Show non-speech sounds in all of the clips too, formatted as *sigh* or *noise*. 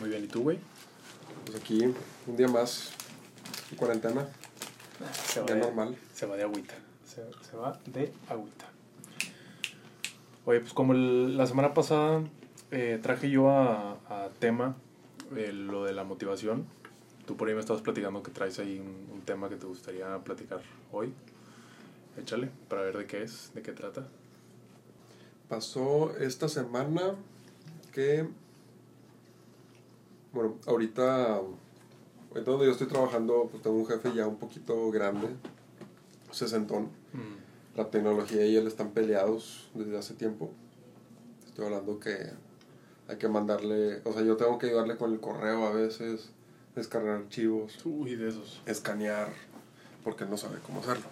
Muy bien, ¿y tú, güey? Pues aquí, un día más, en cuarentena, Se va ya de, normal. Se va de agüita. Se, se va de agüita. Oye, pues como el- la semana pasada eh, traje yo a, a tema eh, lo de la motivación. Tú por ahí me estabas platicando que traes ahí un, un tema que te gustaría platicar hoy. Échale, para ver de qué es, de qué trata. Pasó esta semana que, bueno, ahorita, ahorita donde yo estoy trabajando, pues tengo un jefe ya un poquito grande, sesentón. Mm, La tecnología y él están peleados desde hace tiempo. Estoy hablando que hay que mandarle, o sea, yo tengo que ayudarle con el correo a veces, descargar archivos, Uy, de esos. escanear, porque no sabe cómo hacerlo.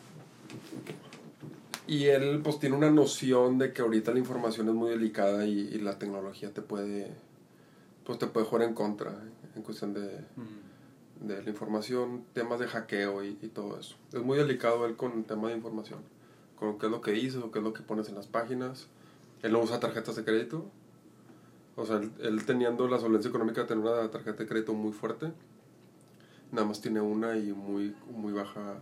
Y él pues tiene una noción de que ahorita la información es muy delicada y, y la tecnología te puede, pues te puede jugar en contra ¿eh? en cuestión de, Mm, de la información, temas de hackeo y, y todo eso. Es muy delicado él con el tema de información, con qué es lo que dices o qué es lo que pones en las páginas. Él no usa tarjetas de crédito. O sea, él, él teniendo la solvencia económica de tener una tarjeta de crédito muy fuerte, nada más tiene una y muy, muy baja.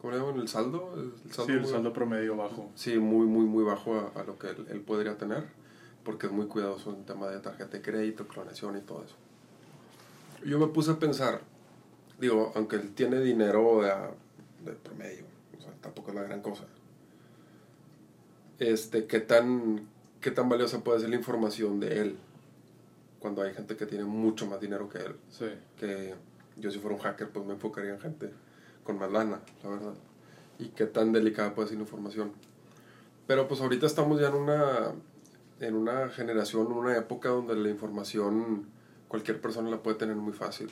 ¿Cómo le llaman? ¿El saldo? El Sí, el saldo promedio bajo. Sí, muy, muy, muy bajo a, a lo que él, él podría tener, porque es muy cuidadoso en tema de tarjeta de crédito, clonación y todo eso. Yo me puse a pensar, digo, aunque él tiene dinero de, de promedio, o sea, tampoco es la gran cosa. Este, ¿qué tan, qué tan valiosa puede ser la información de él cuando hay gente que tiene mucho más dinero que él? Sí. que yo si fuera un hacker pues me enfocaría en gente con más lana, la verdad. Y qué tan delicada puede ser la información. Pero pues ahorita estamos ya en una, en una generación, en una época donde la información cualquier persona la puede tener muy fácil.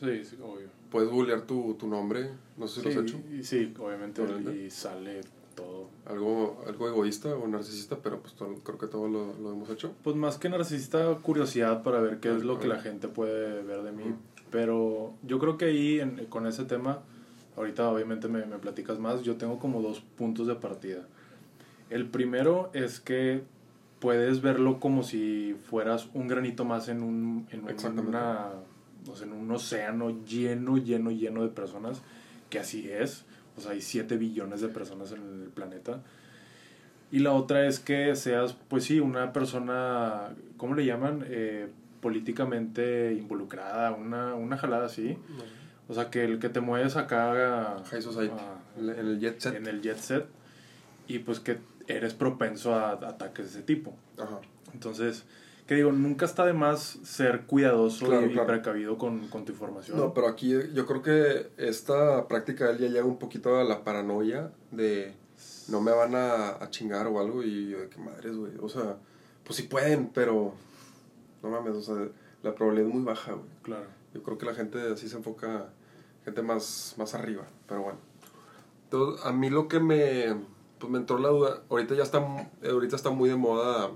Sí, sí, obvio. Puedes googlear tu, tu nombre, no sé si lo has hecho. y- sí, obviamente, Obviamente. y sale todo. Algo, algo egoísta o narcisista, pero pues todo- creo que todos lo, lo hemos hecho. Pues más que narcisista, curiosidad para ver qué es lo que la gente puede ver de mí. Ujú. Pero yo creo que ahí, en- con ese tema, ahorita obviamente me, me platicas más, yo tengo como dos puntos de partida. El primero es que puedes verlo como si fueras un granito más en un, en un- una, o sea, en un océano lleno, lleno, lleno de personas, que así es. O sea, hay 7 billones de personas en el planeta. Y la otra es que seas, pues sí, una persona, ¿cómo le llaman? Eh, políticamente involucrada, una, una jalada así. O sea, que el que te mueves acá High Society, a- en el jet set. en el jet set y pues que eres propenso a ataques de ese tipo. Ajá. Entonces, que digo, nunca está de más ser cuidadoso Claro, y, claro. precavido con, con tu información. No, pero aquí yo creo que esta práctica él ya llega un poquito a la paranoia de no me van a, a chingar o algo y yo de qué madres, güey. O sea, pues sí pueden, pero no mames, o sea, la probabilidad es muy baja, güey. Claro. Yo creo que la gente así se enfoca, gente más, más arriba, pero bueno. Entonces, a mí lo que me, pues me entró la duda, ahorita ya está, ahorita está muy de moda,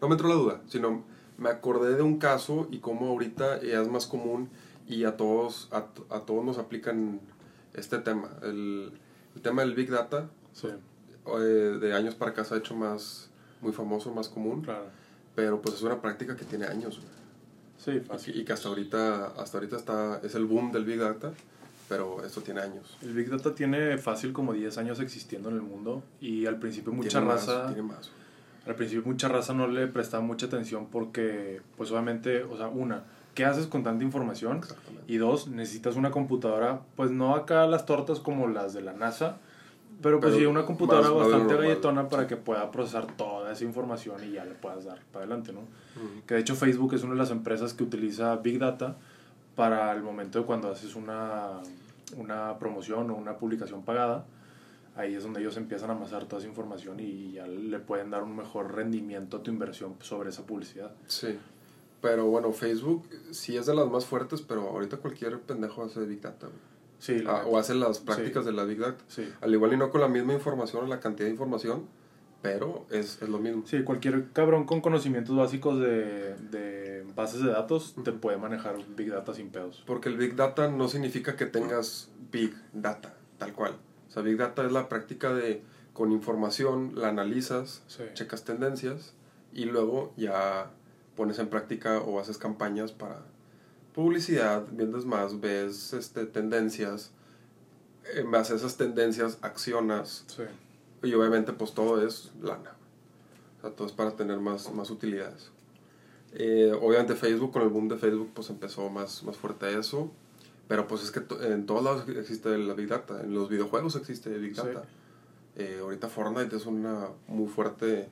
no me entró la duda, sino me acordé de un caso y cómo ahorita ya es más común y a todos, a, a todos nos aplican este tema. El, el tema del Big Data, Sí, eh, de años para acá se ha hecho más, muy famoso, más común, claro. pero pues es una práctica que tiene años. Sí, Y fácil. que- y que hasta ahorita, hasta ahorita está, es el boom del Big Data, pero esto tiene años. El Big Data tiene fácil como 10 años existiendo en el mundo y al principio mucha Tiene más, raza... tiene más. Al principio mucha raza no le prestaba mucha atención porque, pues obviamente, o sea, una, ¿qué haces con tanta información? Y dos, necesitas una computadora, pues no acá las tortas como las de la NASA, pero pues Pero sí una computadora más- bastante galletona para que pueda procesar toda esa información y ya le puedas dar para adelante, ¿no? Que de hecho Facebook es una de las empresas que utiliza Big Data para el momento de cuando haces una, una promoción o una publicación pagada. Ahí es donde ellos empiezan a amasar toda esa información y ya le pueden dar un mejor rendimiento a tu inversión sobre esa publicidad. Sí. Pero bueno, Facebook sí es de las más fuertes, pero ahorita cualquier pendejo hace Big Data. Sí, Ah, o hace las prácticas Sí. de la Big Data. sí. Al igual y no con la misma información o la cantidad de información, pero es, es lo mismo. Sí, cualquier cabrón con conocimientos básicos de, de bases de datos te puede manejar Big Data sin pedos. Porque el Big Data no significa que tengas Big Data, tal cual. O sea, Big Data es la práctica de con información la analizas, Sí. checas tendencias y luego ya pones en práctica o haces campañas para publicidad, vendes más, ves este, tendencias, en base a esas tendencias accionas Sí. Y obviamente pues todo es lana. O sea, todo es para tener más, más utilidades. Eh, obviamente Facebook, con el boom de Facebook, pues empezó más, más fuerte eso. Pero pues es que to- en todos lados existe la Big Data. En los videojuegos existe Big Sí. Data. Eh, ahorita Fortnite es una muy fuerte,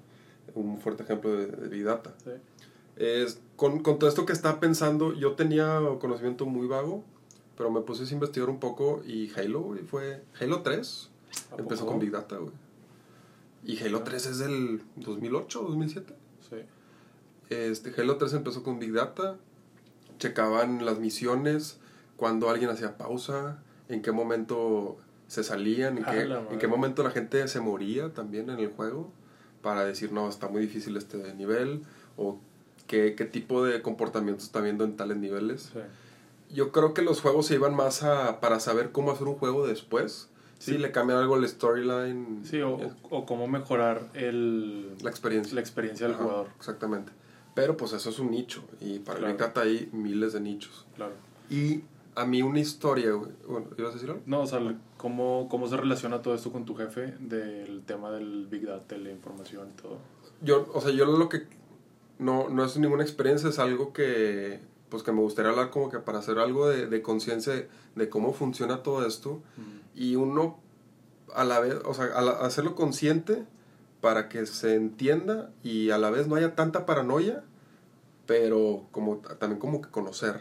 un fuerte ejemplo de, de Big Data. Sí. Es, con, con todo esto que estaba pensando, yo tenía conocimiento muy vago, pero me puse a investigar un poco y Halo, güey, fue Halo 3. ¿A Empezó poco? con Big Data, güey. Y Halo 3 es del 2008, 2007. Sí. Este, Halo 3 empezó con Big Data. Checaban las misiones, cuando alguien hacía pausa, en qué momento se salían, en, A qué, la en madre. qué momento la gente se moría también en el juego, para decir, no, está muy difícil este nivel, o qué, qué tipo de comportamiento está viendo en tales niveles. Sí. Yo creo que los juegos se iban más a, para saber cómo hacer un juego después. Sí. Si le cambian algo al storyline. Sí, o, o cómo mejorar el, la experiencia. la experiencia del Ajá, jugador. Exactamente. Pero pues eso es un nicho. Y para Claro. el Big Data hay miles de nichos. Claro. Y a mí una historia, güey. Bueno, ¿ibas a decir algo? No, o sea, ¿cómo, ¿cómo se relaciona todo esto con tu jefe del tema del Big Data, la información y todo? Yo, o sea, yo lo que... No, no es ninguna experiencia, es algo que... Pues que me gustaría hablar como que para hacer algo de, de conciencia de cómo funciona todo esto. Y uno a la vez, o sea, a la- hacerlo consciente para que se entienda y a la vez no haya tanta paranoia, pero como también como que conocer.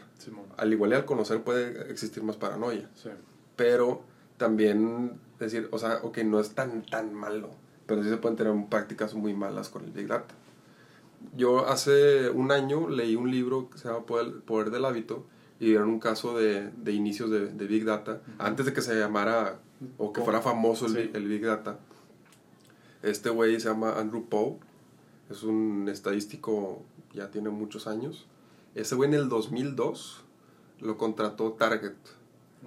Al igual y al conocer puede existir más paranoia, Sí. pero también decir, o sea, ok, no es tan tan malo, pero sí se pueden tener prácticas muy malas con el Big Data. Yo hace un año leí un libro que se llama Poder, Poder del Hábito y dieron un caso de, de inicios de, de Big Data, antes de que se llamara o que fuera famoso el, Sí. Big- el Big Data. Este güey se llama Andrew Poe, es un estadístico, ya tiene muchos años. Ese güey en el 2002 lo contrató Target,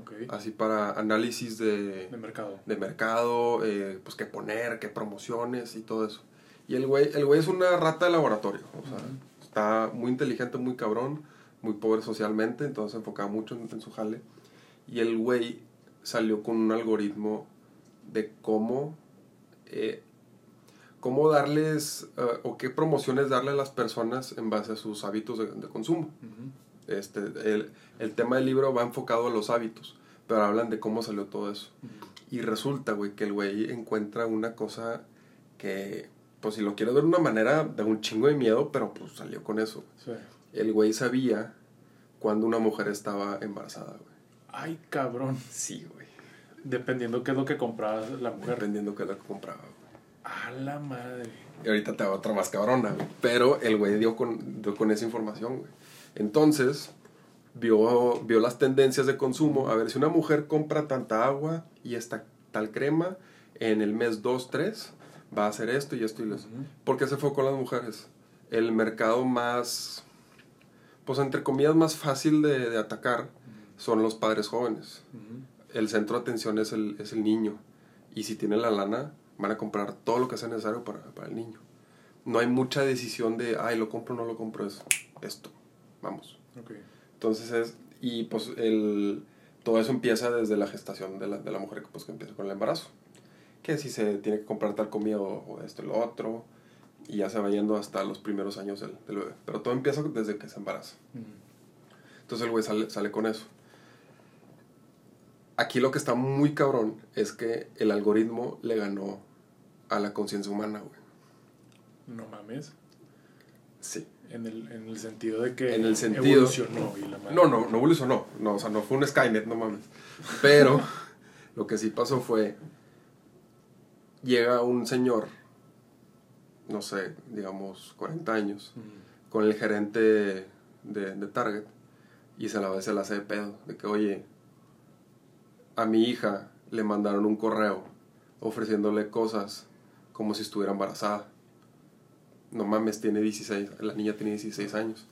Ok. así para análisis de, De mercado. de mercado, eh, pues qué poner, qué promociones y todo eso. Y el güey, el güey es una rata de laboratorio, o sea, Ujú. está muy inteligente, muy cabrón, muy pobre socialmente, entonces se enfocaba mucho en, en su jale. Y el güey salió con un algoritmo de cómo, eh, cómo darles eh, o qué promociones darle a las personas en base a sus hábitos de, de consumo. Ujú. Este, el, el tema del libro va enfocado a los hábitos, pero hablan de cómo salió todo eso. Ujú. Y resulta, güey, que el güey encuentra una cosa que, pues si lo quieres ver de una manera, da un chingo de miedo, pero pues salió con eso. Sí. El güey sabía cuando una mujer estaba embarazada, güey. Ay, cabrón. Sí, güey. Dependiendo qué es lo que compraba la mujer. Dependiendo qué es lo que compraba, güey. A la madre. Y ahorita te va otra más cabrona, güey. Pero el güey dio con, dio con esa información, güey. Entonces, vio, vio las tendencias de consumo. A ver, si una mujer compra tanta agua y esta tal crema, en el mes 2, 3, va a hacer esto y esto y eso. Ujú. ¿Por qué se fue con las mujeres? El mercado más, pues entre comillas, más fácil de, de atacar son los padres jóvenes. El centro de atención es el, es el niño. Y si tienen la lana, van a comprar todo lo que sea necesario para, para el niño. No hay mucha decisión de, ay, lo compro o no lo compro, es esto. Vamos. Entonces es, y pues el, todo eso empieza desde la gestación de la, de la mujer que, pues, que empieza con el embarazo. Que si se tiene que comprar tal comida o, o esto y lo otro. Y ya se va yendo hasta los primeros años del, del bebé. Pero todo empieza desde que se embaraza. Ujú. Entonces el güey sale, sale con eso. Aquí lo que está muy cabrón es que el algoritmo le ganó a la conciencia humana, güey. No mames. Sí. En el, en el sentido de que En el sentido- evolucionó y la madre. No, no, no evolucionó. No, o sea, no fue un Skynet, no mames. Pero *laughs* lo que sí pasó fue. Llega un señor, no sé, digamos 40 años, con el gerente de, de Target y se la, se la hace de pedo. De que, oye, a mi hija le mandaron un correo ofreciéndole cosas como si estuviera embarazada. No mames, tiene 16, la niña tiene 16 años.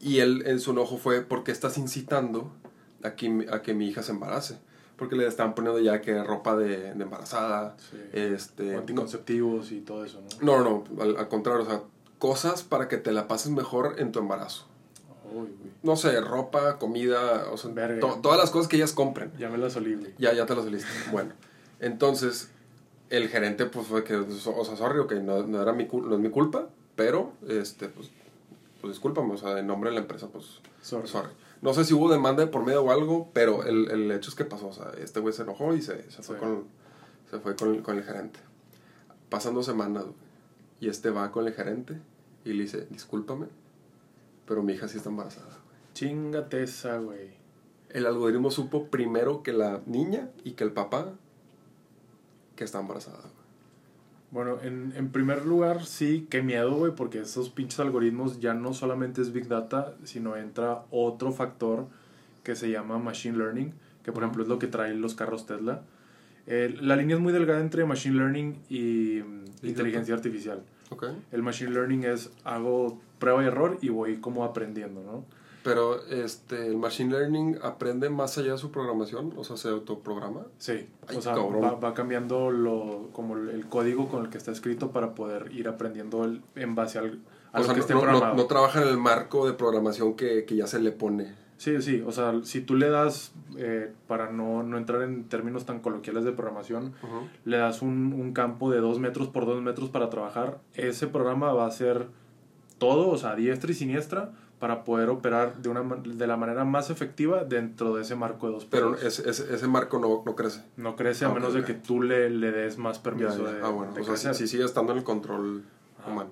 Y él en su enojo fue, ¿por qué estás incitando a que, a que mi hija se embarace? Porque le están poniendo ya que ropa de, de embarazada. Sí. Este, anticonceptivos y todo eso, ¿no? no, no, no, al, al contrario, o sea, cosas para que te la pases mejor en tu embarazo. Uy. No sé, ropa, comida, o sea, to- todas las cosas que ellas compren. Ya me la solí, güey. Ya, ya te las saliste. *laughs* Bueno, entonces el gerente pues fue que, o sea, sorry, ok, no, no era mi, no es mi culpa, pero, este, pues, pues discúlpame, o sea, en nombre de la empresa, pues, Sorry. sorry. No sé si hubo demanda de por medio o algo, pero el, el hecho es que pasó, o sea, este güey se enojó y se, se fue, Sí. con, se fue con, con el gerente. Pasan dos semanas, güey, y este va con el gerente y le dice, discúlpame, pero mi hija sí está embarazada. güey". Chingate esa, güey. El algoritmo supo primero que la niña y que el papá que está embarazada. Bueno, en, en primer lugar, sí, qué miedo, güey, porque esos pinches algoritmos ya no solamente es Big Data, sino entra otro factor que se llama Machine Learning, que por ejemplo es lo que traen los carros Tesla. Eh, la línea es muy delgada entre Machine Learning y mm, inteligencia artificial. Ok. El Machine Learning es hago prueba y error y voy como aprendiendo, ¿no? Pero este, el Machine Learning aprende más allá de su programación, o sea, se autoprograma. Sí, Ay, o sea, va, va cambiando lo, como el, código con el que está escrito para poder ir aprendiendo el- en base al, a O lo sea, que no, esté no- no- programado. no trabaja en el marco de programación que, que ya se le pone. Sí, sí, o sea, si tú le das, eh, para no, no entrar en términos tan coloquiales de programación, le das un, un campo de 2 metros por 2 metros para trabajar, ese programa va a hacer todo, o sea, diestra y siniestra, para poder operar de, una, de la manera más efectiva dentro de ese marco de dos Pero ese, ese, ese marco no, no crece. No crece a Ah, menos ok. de que tú le, le des más Ya, permiso ya. de, ah, bueno. de O sea, crecer. si, si sigue estando en el control Ajá. humano.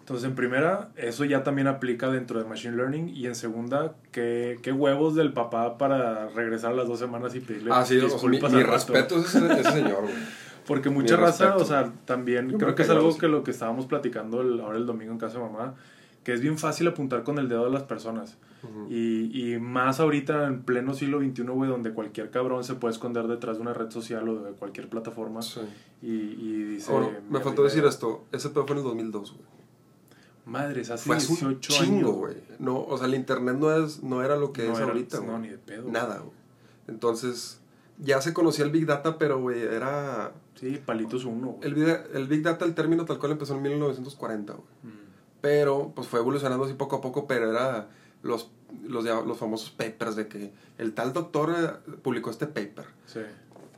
Entonces, en primera, eso ya también aplica dentro de Machine Learning. Y en segunda, ¿qué, qué huevos del papá para regresar a las dos semanas y pedirle Ah, sí, o sea, mi, disculpas mi respeto es ese, ese señor, güey. *laughs* Porque mucha Mi raza, respeto. o sea, también Yo creo que es algo sí. que lo que estábamos platicando el- ahora el domingo en casa de mamá, que es bien fácil apuntar con el dedo a las personas. Y, y más ahorita en pleno siglo XXI, güey, donde cualquier cabrón se puede esconder detrás de una red social o de cualquier plataforma Sí. y, y dice... Bueno, me "Mi faltó decir esto. Ese pedo fue en el 2002, güey. Madres, hace Fue hace 18 un chingo, años. güey. No, o sea, el internet no, es, no era lo que No es era- ahorita, no, güey. ni de pedo. Nada, güey. Entonces, ya se conocía el Big Data, pero, güey, era... Sí, palitos uno, güey. El, Big- el Big Data, el término tal cual empezó en 1940, güey. Mm. Pero, pues fue evolucionando así poco a poco, pero era los, los, los famosos papers de que el tal doctor eh, publicó este paper. Sí.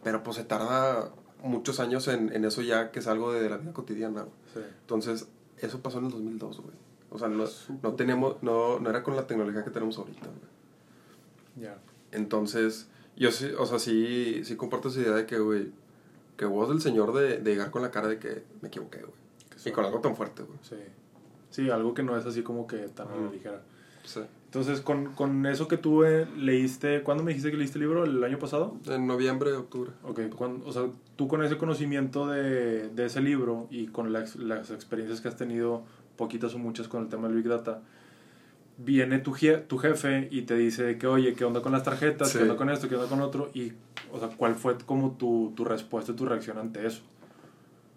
Pero, pues se tarda muchos años en, en eso ya que es algo de la vida cotidiana. Sí. Entonces, eso pasó en el 2002, güey. O sea, no, no tenemos, no, no era con la tecnología que tenemos ahorita, güey. Ya. Entonces, yo sí, o sea, sí, sí comparto esa idea de que, güey, que vos del señor de, de llegar con la cara de que me equivoqué, güey. Y con algo tan fuerte, güey. Sí. Sí, algo que no es así como que tan la Ujú. ligera. Sí. Entonces, con, con eso que tú eh, leíste, ¿cuándo me dijiste que leíste el libro? ¿El año pasado? En noviembre, octubre. Ok, o sea, tú con ese conocimiento de, de ese libro y con las, las experiencias que has tenido, poquitas o muchas con el tema del Big Data, viene tu, je- tu jefe y te dice que, oye, ¿qué onda con las tarjetas? Sí. ¿Qué onda con esto? ¿Qué onda con otro? Y, o sea, ¿cuál fue como tu, tu respuesta, tu reacción ante eso?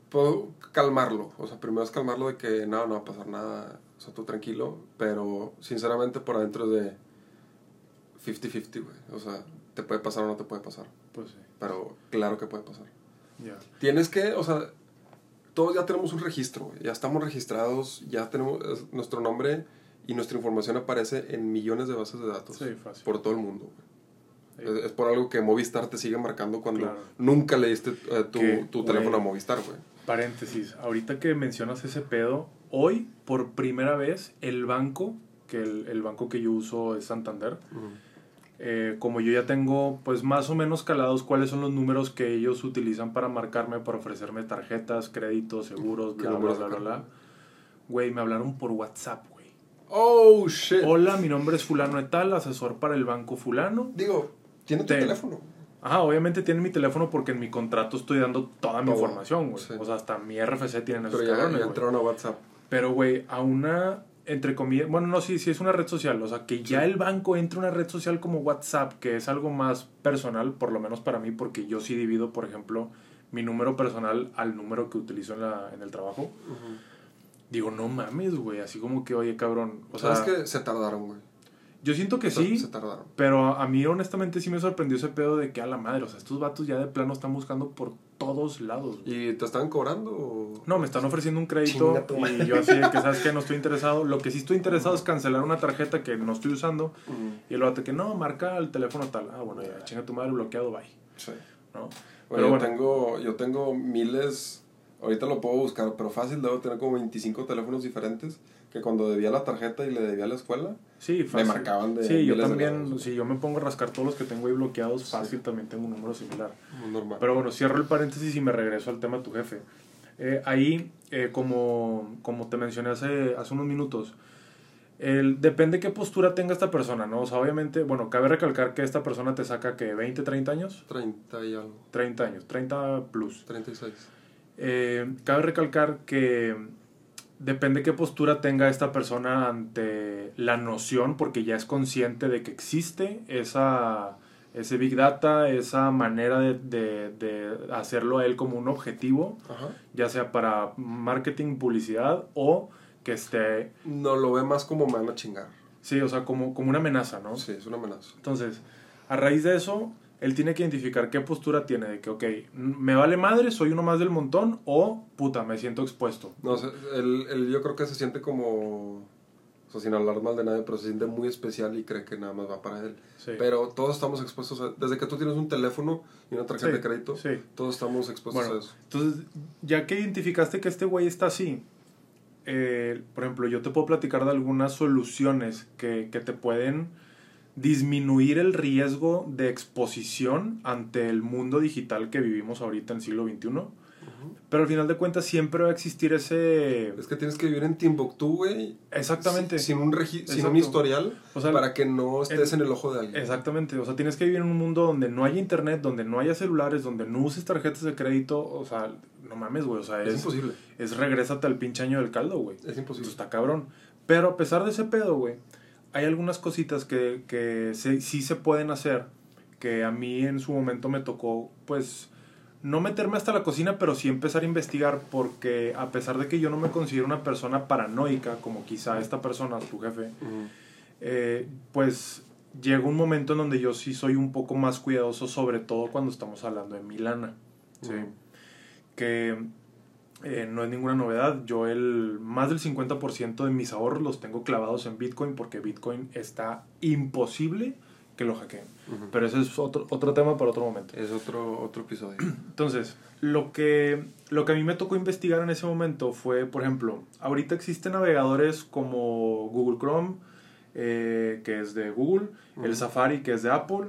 Puedo calmarlo. O sea, primero es calmarlo de que no, no va a pasar nada. O sea, tú tranquilo. Pero, sinceramente, por adentro de 50-50, güey. O sea, te puede pasar o no te puede pasar. Pues sí, Pero claro que puede pasar. ya. Tienes que, o sea, todos ya tenemos un registro, güey. Ya estamos registrados, ya tenemos es- nuestro nombre y nuestra información aparece en millones de bases de datos Sí, fácil. por todo el mundo, güey. Es, es por algo que Movistar te sigue marcando cuando Claro. nunca le diste eh, tu, tu teléfono a Movistar, güey. Paréntesis, ahorita que mencionas ese pedo, hoy por primera vez el banco, que el, el banco que yo uso es Santander, eh, como yo ya tengo pues más o menos calados cuáles son los números que ellos utilizan para marcarme, para ofrecerme tarjetas, créditos, seguros, ¿Qué bla, bla, bla, bla, bla. Güey, me hablaron por WhatsApp, güey. Oh, shit. Hola, mi nombre es fulano de tal, asesor para el banco fulano. Digo, tiene tu Te- teléfono. Ajá, obviamente tienen mi teléfono porque en mi contrato estoy dando toda mi Todo, información, güey. sí. O sea, hasta mi RFC tienen esos Pero ya, cabrones, ya entraron a WhatsApp. Pero, güey, a una, entre comillas, bueno, no, sí, sí es una red social. O sea, que ya el banco entre una red social como WhatsApp, que es algo más personal, por lo menos para mí, porque yo sí divido, por ejemplo, mi número personal al número que utilizo en, la, en el trabajo. Digo, no mames, güey, así como que, oye, cabrón. O sea, ¿Sabes que Se tardaron, güey. Yo siento que sí, se tardaron. pero a mí honestamente sí me sorprendió ese pedo de que a la madre, o sea, estos vatos ya de plano están buscando por todos lados. güey. ¿Y te estaban cobrando? O... No, me están ofreciendo un crédito Chinga y yo así de que sabes que no estoy interesado. Lo que sí estoy interesado es cancelar una tarjeta que no estoy usando y el vato que no, marca el teléfono tal. Ah, bueno, ya, chinga tu madre, bloqueado, bye. sí. ¿No? Oye, Pero yo, bueno. tengo, yo tengo miles, ahorita lo puedo buscar, pero fácil debo tener como 25 teléfonos diferentes que cuando debía la tarjeta y le debía a la escuela, Sí, fácil. marcaban de Sí, yo también, si yo me pongo a rascar todos los que tengo ahí bloqueados, fácil también tengo un número similar. normal. Pero bueno, cierro el paréntesis y me regreso al tema de tu jefe. Eh, ahí, eh, como, como te mencioné hace, hace unos minutos, el, depende qué postura tenga esta persona, ¿no? O sea, obviamente, bueno, cabe recalcar que esta persona te saca que 20, 30 años, 30 y algo, 30 años, 30 plus. 36. Eh, cabe recalcar que depende qué postura tenga esta persona ante la noción, porque ya es consciente de que existe esa, ese Big Data, esa manera de, de- de hacerlo a él como un objetivo, Ajá. ya sea para marketing, publicidad o que esté, No lo ve más como me van a chingar. sí, o sea, como, como una amenaza, ¿no? Sí, es una amenaza. Entonces, a raíz de eso, él tiene que identificar qué postura tiene, de que, ok, me vale madre, soy uno más del montón, o puta, me siento expuesto. No, sé, él, él yo creo que se siente como, o sea, sin hablar mal de nadie, pero se siente muy especial y cree que nada más va para él. Sí. Pero todos estamos expuestos a, desde que tú tienes un teléfono y una tarjeta Sí, de crédito, sí. todos estamos expuestos Bueno, a eso. entonces, ya que identificaste que este güey está así, eh, por ejemplo, yo te puedo platicar de algunas soluciones que, que te pueden disminuir el riesgo de exposición ante el mundo digital que vivimos ahorita en siglo XXI. Pero al final de cuentas siempre va a existir ese... Es que tienes que vivir en Timbuktu, güey. Exactamente. si- Sin un, regi- sin un historial O sea, para que no estés en- en el ojo de alguien. Exactamente, o sea, tienes que vivir en un mundo donde no haya internet, donde no haya celulares, donde no uses tarjetas de crédito, o sea, no mames, güey, o sea, Es es, imposible. es regrésate al pinche año del caldo, güey. Es imposible. Está cabrón. Pero a pesar de ese pedo, güey, hay algunas cositas que, que se- sí se pueden hacer, que a mí en su momento me tocó, pues, no meterme hasta la cocina, pero sí empezar a investigar, porque a pesar de que yo no me considero una persona paranoica, como quizá esta persona, tu jefe, eh, pues llega un momento en donde yo sí soy un poco más cuidadoso, sobre todo cuando estamos hablando de Milana. ¿sí? Que eh, no es ninguna novedad. Yo el más del 50% de mis ahorros los tengo clavados en Bitcoin porque Bitcoin está imposible que lo hackeen. Pero ese es otro, otro tema para otro momento. Es otro, otro episodio. *clears throat* Entonces, lo que, lo que a mí me tocó investigar en ese momento fue, por ejemplo, ahorita existen navegadores como Google Chrome, eh, que es de Google, el. Safari, que es de Apple,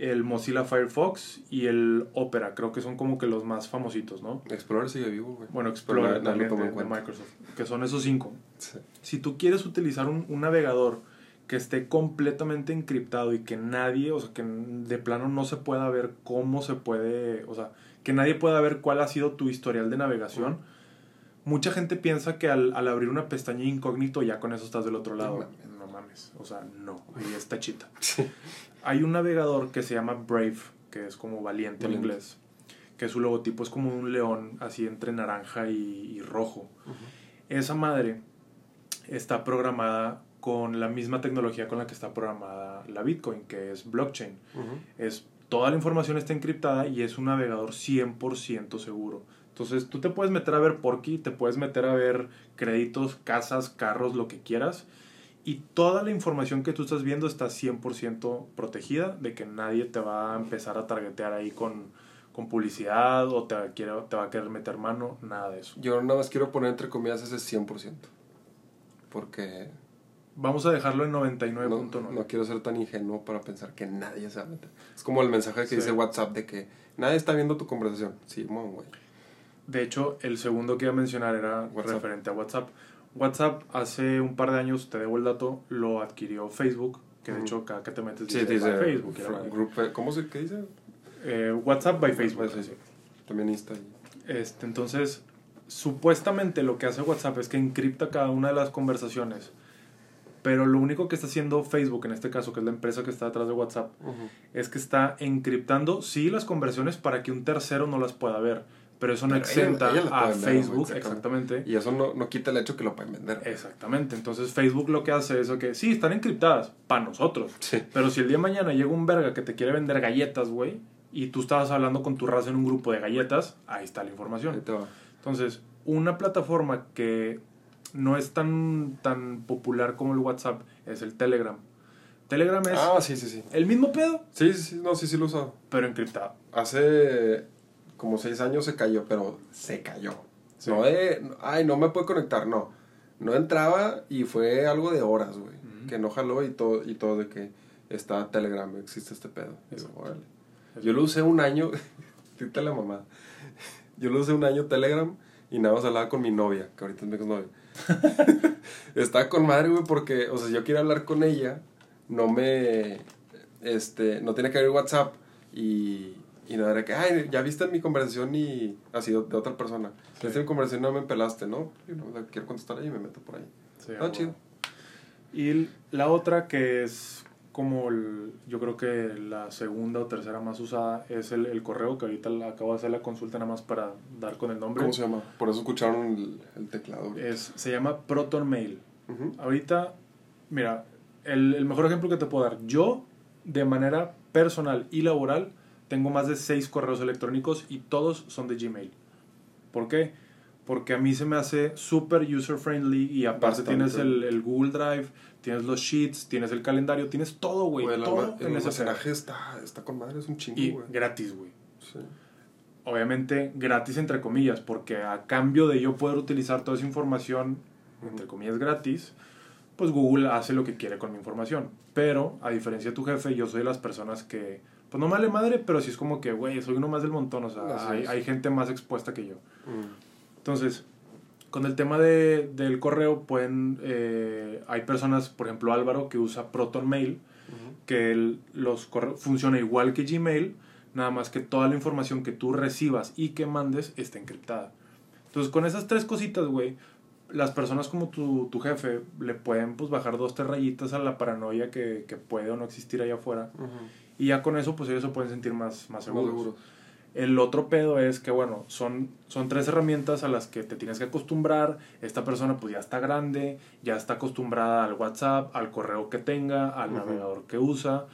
el Mozilla Firefox y el Opera, creo que son como que los más famositos, ¿no? Explorer sigue vivo, güey. Bueno, Explorer también toma de. Microsoft, que son esos cinco. Sí. Si tú quieres utilizar un, un navegador que esté completamente encriptado y que nadie, o sea, que de plano no se pueda ver cómo se puede, o sea, que nadie pueda ver cuál ha sido tu historial de navegación, mucha gente piensa que al, al abrir una pestaña incógnito ya con eso estás del otro lado. No mames. No mames, o sea, no, ahí está chita. Sí. Hay un navegador que se llama Brave, que es como valiente en inglés, que su logotipo es como un león así entre naranja y, y rojo. Esa madre está programada con la misma tecnología con la que está programada la Bitcoin, que es blockchain. Es, toda la información está encriptada y es un navegador 100% seguro. Entonces tú te puedes meter a ver Porky, te puedes meter a ver créditos, casas, carros, lo que quieras. Y toda la información que tú estás viendo está 100% protegida de que nadie te va a empezar a targetear ahí con, con publicidad o te, te va a querer meter mano, nada de eso. Yo nada más quiero poner entre comillas ese 100%. Porque Vamos a dejarlo en no, 99.9. no quiero ser tan ingenuo para pensar que nadie se va a meter. Es como el mensaje que Sí. dice WhatsApp de que nadie está viendo tu conversación. Sí, mon, güey. De hecho, el segundo que iba a mencionar era WhatsApp. referente a WhatsApp. WhatsApp hace un par de años, te debo el dato, lo adquirió Facebook, que de hecho cada que te metes Sí, dice, dice "By Facebook. group, eh, ¿Cómo se qué dice? Eh, WhatsApp by Facebook. Sí. También Insta. y- Este, entonces, supuestamente lo que hace WhatsApp es que encripta cada una de las conversaciones. Pero lo único que está haciendo Facebook, en este caso, que es la empresa que está detrás de WhatsApp, es que está encriptando, sí, las conversaciones para que un tercero no las pueda ver. Pero eso no Pero exenta a Facebook, exactamente. exactamente. Y eso no, no quita el hecho que lo pueden vender. Exactamente. Entonces Facebook lo que hace es que sí, están encriptadas para nosotros. Sí. Pero si el día de mañana llega un verga que te quiere vender galletas, güey, y tú estabas hablando con tu raza en un grupo de galletas, ahí está la información. Entonces, una plataforma que no es tan, tan popular como el WhatsApp es el Telegram. Telegram es Ah, sí, sí, sí. el mismo pedo, Sí, sí, sí. No, sí, sí lo he usado. pero encriptado. Hace como seis años se cayó, pero se cayó. Sí. No de, ay, no me puedo conectar, no. No entraba y fue algo de horas, güey. Ujú. Que no jaló y todo, y todo de que está Telegram, existe este pedo. Exacto. órale. Yo lo usé un año, *laughs* dite la mamá. Yo lo usé un año Telegram y nada más hablaba con mi novia, que ahorita es mi exnovia. *laughs* Estaba con madre, güey, porque, o sea, yo quería hablar con ella, no me, este, no tiene que haber WhatsApp y, y no era que, ay, ya viste mi conversación y así de, de otra persona. Sí. Viste mi conversación y no me pelaste, ¿no? Yo no la quiero contestar ahí y me meto por ahí. Sí, chido. Y la otra que es como el- yo creo que la segunda o tercera más usada es el, el correo, que ahorita acabo de hacer la consulta nada más para dar con el nombre. ¿Cómo se llama? Por eso escucharon el, el teclado. Es, se llama Proton Mail. Ahorita, mira, el, el mejor ejemplo que te puedo dar, yo de manera personal y laboral tengo más de seis correos electrónicos y todos son de Gmail. ¿Por qué? Porque a mí se me hace súper user friendly y aparte Bastante. tienes el, el Google Drive, tienes los sheets, tienes el calendario, tienes todo, güey, el, todo el en ese pedo. almacenaje está, está con madre, es un chingo, Y güey. gratis, güey. Sí. Obviamente gratis entre comillas, porque a cambio de yo poder utilizar toda esa información, entre comillas gratis, pues Google hace lo que quiere con mi información. Pero, a diferencia de tu jefe, yo soy de las personas que, pues no me vale madre, pero sí es como que, güey, soy uno más del montón, o sea, hay, gente más expuesta que yo. Mm. Entonces, con el tema de, del correo, pueden, eh, hay personas, por ejemplo Álvaro, que usa Proton Mail, que el- los funciona igual que Gmail, nada más que toda la información que tú recibas y que mandes está encriptada. Entonces, con esas tres cositas, güey, las personas como tu, tu jefe le pueden pues bajar dos, tres rayitas a la paranoia que, que puede o no existir allá afuera. Ujú. Y ya con eso, pues ellos se pueden sentir más, más Más seguros. seguros. El otro pedo es que, bueno, son, son tres herramientas a las que te tienes que acostumbrar. Esta persona pues ya está grande, ya está acostumbrada al WhatsApp, al correo que tenga, al Ujú. navegador que usa.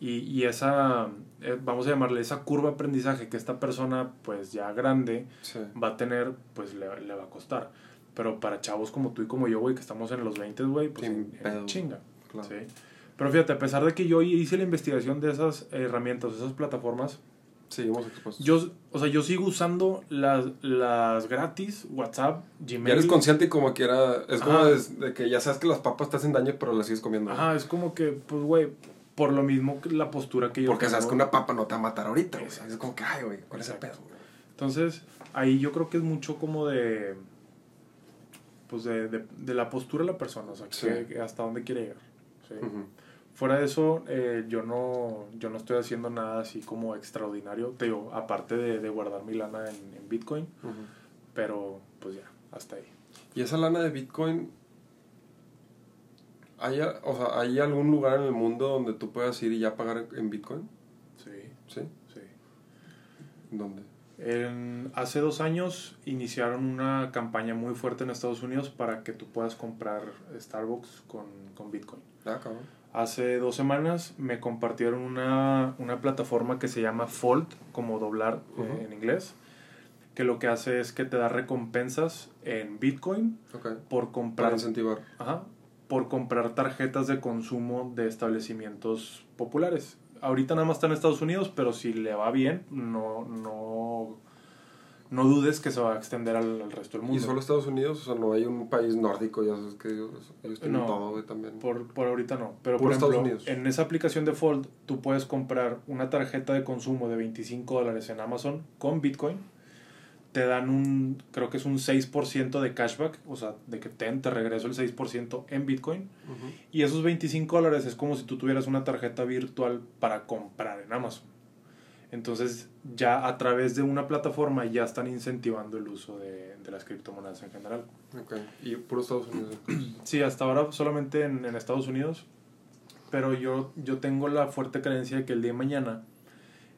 Y, y esa, eh, vamos a llamarle esa curva de aprendizaje que esta persona pues ya grande Sí. va a tener, pues le, le va a costar. Pero para chavos como tú y como yo, güey, que estamos en los 20, güey, pues en, en chinga. Claro. ¿sí? Pero fíjate, a pesar de que yo hice la investigación de esas herramientas, esas plataformas, Seguimos expuestos. yo, o sea, yo sigo usando las, las gratis, WhatsApp, Gmail. ya eres consciente y como quiera. Es como de, de que ya sabes que las papas te hacen daño, pero las sigues comiendo. Ajá, es como que, pues, güey, por lo mismo que la postura que yo Porque sabes que una papa no te va a matar ahorita, güey. Es como que, ay, güey, ¿cuál es el pedo? Entonces, ahí yo creo que es mucho como de, pues, de, de, de la postura de la persona, o sea, Sí. que- que hasta dónde quiere llegar. ¿sí? Ujú. Fuera de eso, eh, yo, no, yo no estoy haciendo nada así como extraordinario, te digo, aparte de, de guardar mi lana en, en Bitcoin, pero pues ya, hasta ahí. Y esa lana de Bitcoin, ¿hay, o sea, ¿hay algún lugar en el mundo donde tú puedas ir y ya pagar en Bitcoin? Sí, ¿Sí? sí. ¿Dónde? En- hace dos años iniciaron una campaña muy fuerte en Estados Unidos para que tú puedas comprar Starbucks con, con Bitcoin. Ah, cabrón. Hace dos semanas me compartieron una, una plataforma que se llama Fold, como doblar eh, en inglés, que lo que hace es que te da recompensas en Bitcoin por Para comprar, incentivar. ajá, por comprar tarjetas de consumo de establecimientos populares. Ahorita nada más está en Estados Unidos, pero si le va bien, no, no, no dudes que se va a extender al, al resto del ¿Y mundo. solo Estados Unidos? O sea, no hay un país nórdico, ya sabes que ellos, ellos tienen No. todo, güey, también. Por, por ahorita no. Pero por ejemplo, Unidos. en esa aplicación de Fold, tú puedes comprar una tarjeta de consumo de 25 dólares en Amazon con Bitcoin. Te dan un, creo que es un 6% de cashback, o sea, de que te, te regreso el 6% en Bitcoin. Y esos 25 dólares es como si tú tuvieras una tarjeta virtual para comprar en Amazon. Entonces, ya a través de una plataforma ya están incentivando el uso de, de las criptomonedas en general. Ok. Y puro Estados Unidos. *clears throat* Sí, hasta ahora solamente en, en Estados Unidos. Pero yo, yo tengo la fuerte creencia de que el día de mañana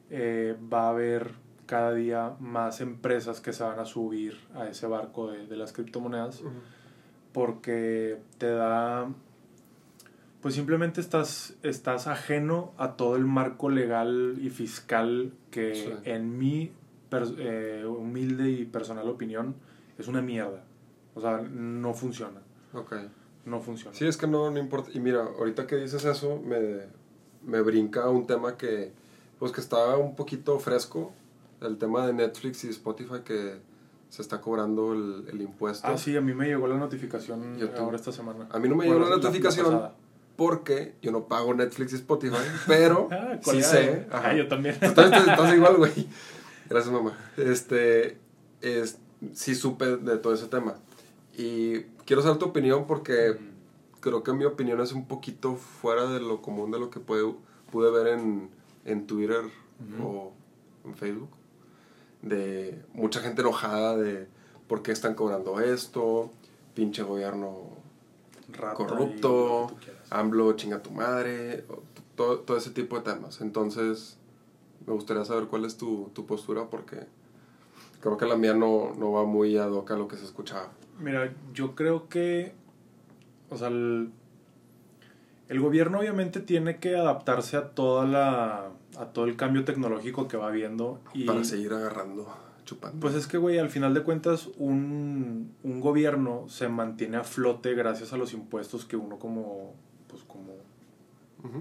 eh, va a haber cada día más empresas que se van a subir a ese barco de, de las criptomonedas porque te da pues simplemente estás, estás ajeno a todo el marco legal y fiscal que Sí. en mi eh, humilde y personal opinión es una mierda. O sea, no funciona. Ok. No funciona. Sí, es que no, no importa. Y mira, ahorita que dices eso, me, me brinca un tema que, pues que está un poquito fresco, el tema de Netflix y Spotify que se está cobrando el, el impuesto. Ah, sí, a mí me llegó la notificación Yo ahora esta semana. A mí no me llegó la notificación. Porque yo no pago Netflix y Spotify, pero *laughs* Ah, sí sé. Ah, ajá. yo también. Estás, estás igual, güey. Gracias, mamá. Este, es, sí supe de todo ese tema. Y quiero saber tu opinión porque creo que mi opinión es un poquito fuera de lo común de lo que pude, pude ver en, en Twitter o en Facebook. De mucha gente enojada de por qué están cobrando esto, pinche gobierno Rata corrupto, AMLO chinga tu madre, todo, todo ese tipo de temas. Entonces, me gustaría saber cuál es tu, tu postura porque creo que la mía no, no va muy ad hoc a lo que se escuchaba. Mira, yo creo que, o sea, el, el gobierno obviamente tiene que adaptarse a toda la, a todo el cambio tecnológico que va viendo y Para seguir agarrando, chupando. pues es que güey, al final de cuentas un, un gobierno se mantiene a flote gracias a los impuestos que uno como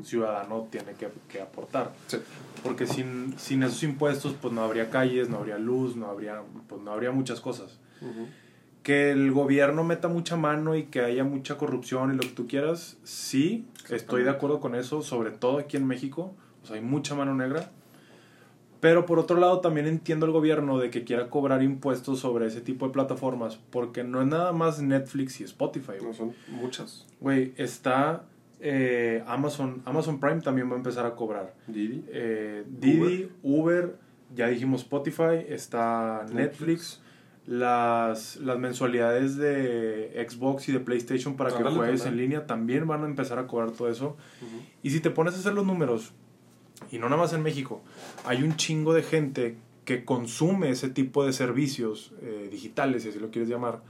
Ciudadano tiene que, que aportar. Sí. Porque sin, sin esos impuestos pues no habría calles, no habría luz, no habría, pues no habría muchas cosas. Que el gobierno meta mucha mano y que haya mucha corrupción y lo que tú quieras, sí, estoy de acuerdo con eso, sobre todo aquí en México, o sea, hay mucha mano negra. Pero por otro lado también entiendo el gobierno de que quiera cobrar impuestos sobre ese tipo de plataformas, porque no es nada más Netflix y Spotify. No son muchas. Güey, está eh, Amazon, Amazon Prime también va a empezar a cobrar. Didi. Eh, Didi, Uber. ya dijimos Spotify, está Netflix, Netflix. las, las mensualidades de Xbox y de PlayStation para que juegues en línea también van a empezar a cobrar todo eso. Y si te pones a hacer los números, y no nada más en México, hay un chingo de gente que consume ese tipo de servicios eh, digitales, si así lo quieres llamar,